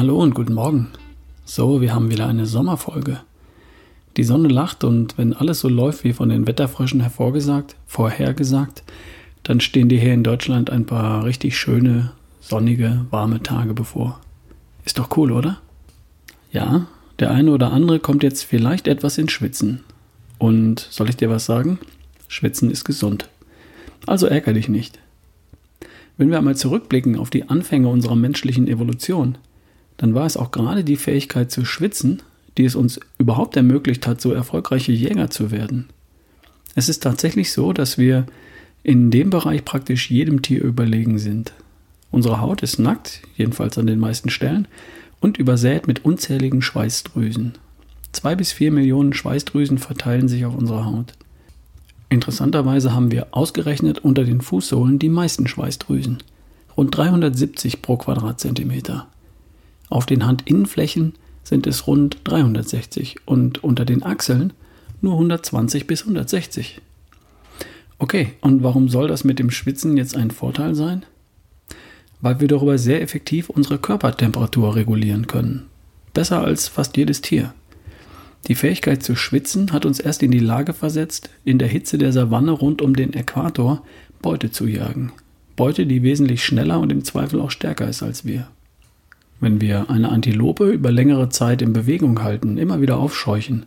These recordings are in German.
und guten Morgen. So, wir haben wieder eine Sommerfolge. Die Sonne lacht und wenn alles so läuft wie von den Wetterfröschen hervorgesagt, vorhergesagt, dann stehen dir hier in Deutschland ein paar richtig schöne, sonnige, warme Tage bevor. Ist doch cool, oder? Ja, der eine oder andere kommt jetzt vielleicht etwas ins Schwitzen. Und soll ich dir was sagen? Schwitzen ist gesund. Also ärger dich nicht. Wenn wir einmal zurückblicken auf die Anfänge unserer menschlichen Evolution, dann war es auch gerade die Fähigkeit zu schwitzen, die es uns überhaupt ermöglicht hat, so erfolgreiche Jäger zu werden. Es ist tatsächlich so, dass wir in dem Bereich praktisch jedem Tier überlegen sind. Unsere Haut ist nackt, jedenfalls an den meisten Stellen, und übersät mit unzähligen Schweißdrüsen. Zwei bis vier Millionen Schweißdrüsen verteilen sich auf unserer Haut. Interessanterweise haben wir ausgerechnet unter den Fußsohlen die meisten Schweißdrüsen, rund 370 pro Quadratzentimeter. Auf den Handinnenflächen sind es rund 360 und unter den Achseln nur 120 bis 160. Okay, und warum soll das mit dem Schwitzen jetzt ein Vorteil sein? Weil wir darüber sehr effektiv unsere Körpertemperatur regulieren können. Besser als fast jedes Tier. Die Fähigkeit zu schwitzen hat uns erst in die Lage versetzt, in der Hitze der Savanne rund um den Äquator Beute zu jagen. Beute, die wesentlich schneller und im Zweifel auch stärker ist als wir. Wenn wir eine Antilope über längere Zeit in Bewegung halten, immer wieder aufscheuchen,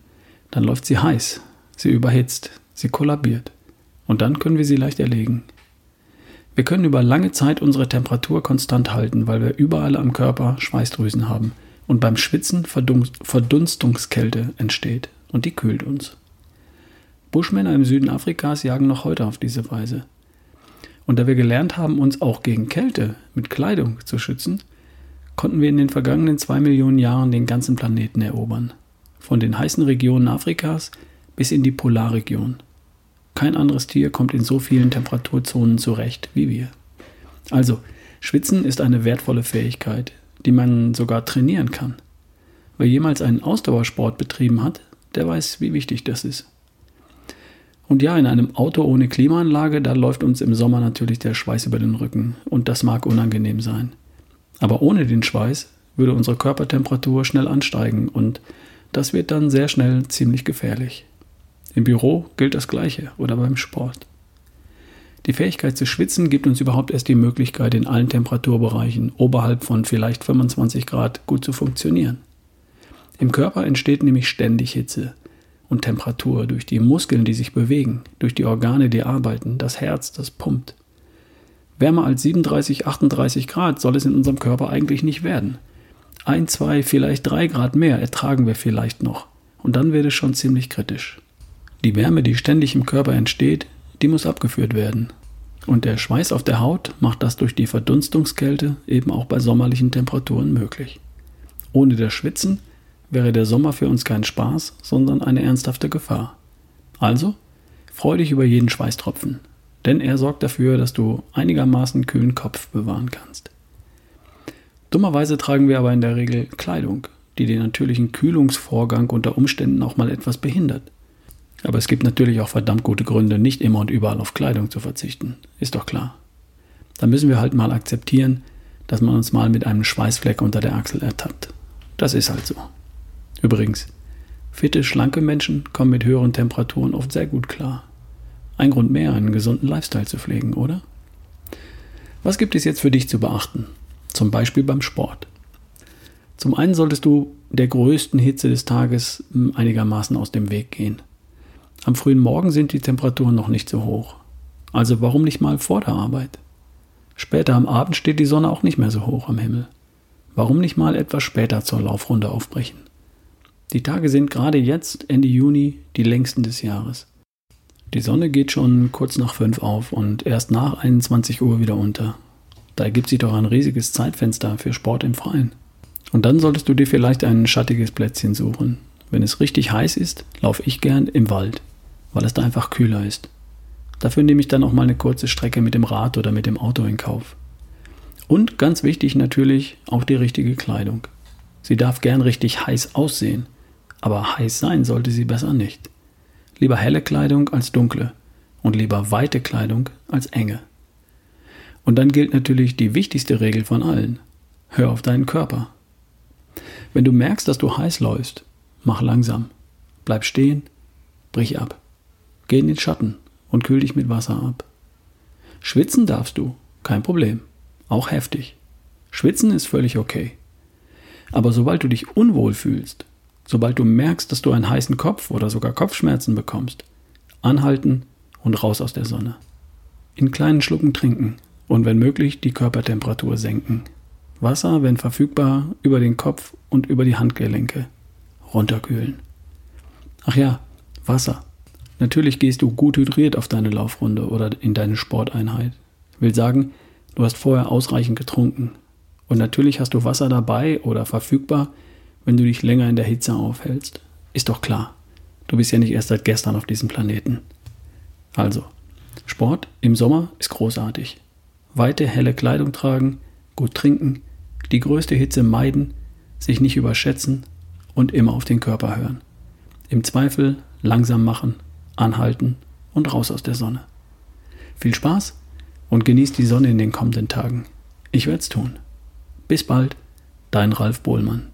dann läuft sie heiß, sie überhitzt, sie kollabiert. Und dann können wir sie leicht erlegen. Wir können über lange Zeit unsere Temperatur konstant halten, weil wir überall am Körper Schweißdrüsen haben und beim Schwitzen Verdunstungskälte entsteht und die kühlt uns. Buschmänner im Süden Afrikas jagen noch heute auf diese Weise. Und da wir gelernt haben, uns auch gegen Kälte mit Kleidung zu schützen, konnten wir in den vergangenen zwei Millionen Jahren den ganzen Planeten erobern. Von den heißen Regionen Afrikas bis in die Polarregion. Kein anderes Tier kommt in so vielen Temperaturzonen zurecht wie wir. Also, Schwitzen ist eine wertvolle Fähigkeit, die man sogar trainieren kann. Wer jemals einen Ausdauersport betrieben hat, der weiß, wie wichtig das ist. Und ja, in einem Auto ohne Klimaanlage, da läuft uns im Sommer natürlich der Schweiß über den Rücken und das mag unangenehm sein. Aber ohne den Schweiß würde unsere Körpertemperatur schnell ansteigen und das wird dann sehr schnell ziemlich gefährlich. Im Büro gilt das Gleiche oder beim Sport. Die Fähigkeit zu schwitzen gibt uns überhaupt erst die Möglichkeit, in allen Temperaturbereichen oberhalb von vielleicht 25 Grad gut zu funktionieren. Im Körper entsteht nämlich ständig Hitze und Temperatur durch die Muskeln, die sich bewegen, durch die Organe, die arbeiten, das Herz, das pumpt. Wärmer als 37, 38 Grad soll es in unserem Körper eigentlich nicht werden. Ein, zwei, vielleicht drei Grad mehr ertragen wir vielleicht noch. Und dann wird es schon ziemlich kritisch. Die Wärme, die ständig im Körper entsteht, die muss abgeführt werden. Und der Schweiß auf der Haut macht das durch die Verdunstungskälte eben auch bei sommerlichen Temperaturen möglich. Ohne das Schwitzen wäre der Sommer für uns kein Spaß, sondern eine ernsthafte Gefahr. Also, freu dich über jeden Schweißtropfen denn er sorgt dafür, dass du einigermaßen kühlen Kopf bewahren kannst. Dummerweise tragen wir aber in der Regel Kleidung, die den natürlichen Kühlungsvorgang unter Umständen auch mal etwas behindert. Aber es gibt natürlich auch verdammt gute Gründe, nicht immer und überall auf Kleidung zu verzichten. Ist doch klar. Da müssen wir halt mal akzeptieren, dass man uns mal mit einem Schweißfleck unter der Achsel ertappt. Das ist halt so. Übrigens, fitte, schlanke Menschen kommen mit höheren Temperaturen oft sehr gut klar. Ein Grund mehr, einen gesunden Lifestyle zu pflegen, oder? Was gibt es jetzt für dich zu beachten? Zum Beispiel beim Sport. Zum einen solltest du der größten Hitze des Tages hm, einigermaßen aus dem Weg gehen. Am frühen Morgen sind die Temperaturen noch nicht so hoch. Also warum nicht mal vor der Arbeit? Später am Abend steht die Sonne auch nicht mehr so hoch am Himmel. Warum nicht mal etwas später zur Laufrunde aufbrechen? Die Tage sind gerade jetzt, Ende Juni, die längsten des Jahres. Die Sonne geht schon kurz nach fünf auf und erst nach 21 Uhr wieder unter. Da ergibt sich doch ein riesiges Zeitfenster für Sport im Freien. Und dann solltest du dir vielleicht ein schattiges Plätzchen suchen. Wenn es richtig heiß ist, laufe ich gern im Wald, weil es da einfach kühler ist. Dafür nehme ich dann auch mal eine kurze Strecke mit dem Rad oder mit dem Auto in Kauf. Und ganz wichtig natürlich auch die richtige Kleidung. Sie darf gern richtig heiß aussehen, aber heiß sein sollte sie besser nicht. Lieber helle Kleidung als dunkle und lieber weite Kleidung als enge. Und dann gilt natürlich die wichtigste Regel von allen. Hör auf deinen Körper. Wenn du merkst, dass du heiß läufst, mach langsam. Bleib stehen, brich ab. Geh in den Schatten und kühl dich mit Wasser ab. Schwitzen darfst du, kein Problem. Auch heftig. Schwitzen ist völlig okay. Aber sobald du dich unwohl fühlst, sobald du merkst, dass du einen heißen Kopf oder sogar Kopfschmerzen bekommst, anhalten und raus aus der Sonne. In kleinen Schlucken trinken und wenn möglich die Körpertemperatur senken. Wasser, wenn verfügbar, über den Kopf und über die Handgelenke. Runterkühlen. Ach ja, Wasser. Natürlich gehst du gut hydriert auf deine Laufrunde oder in deine Sporteinheit. Will sagen, du hast vorher ausreichend getrunken. Und natürlich hast du Wasser dabei oder verfügbar, wenn du dich länger in der Hitze aufhältst. Ist doch klar. Du bist ja nicht erst seit gestern auf diesem Planeten. Also, Sport im Sommer ist großartig. Weite, helle Kleidung tragen, gut trinken, die größte Hitze meiden, sich nicht überschätzen und immer auf den Körper hören. Im Zweifel langsam machen, anhalten und raus aus der Sonne. Viel Spaß und genießt die Sonne in den kommenden Tagen. Ich werde es tun. Bis bald, dein Ralf Bohlmann.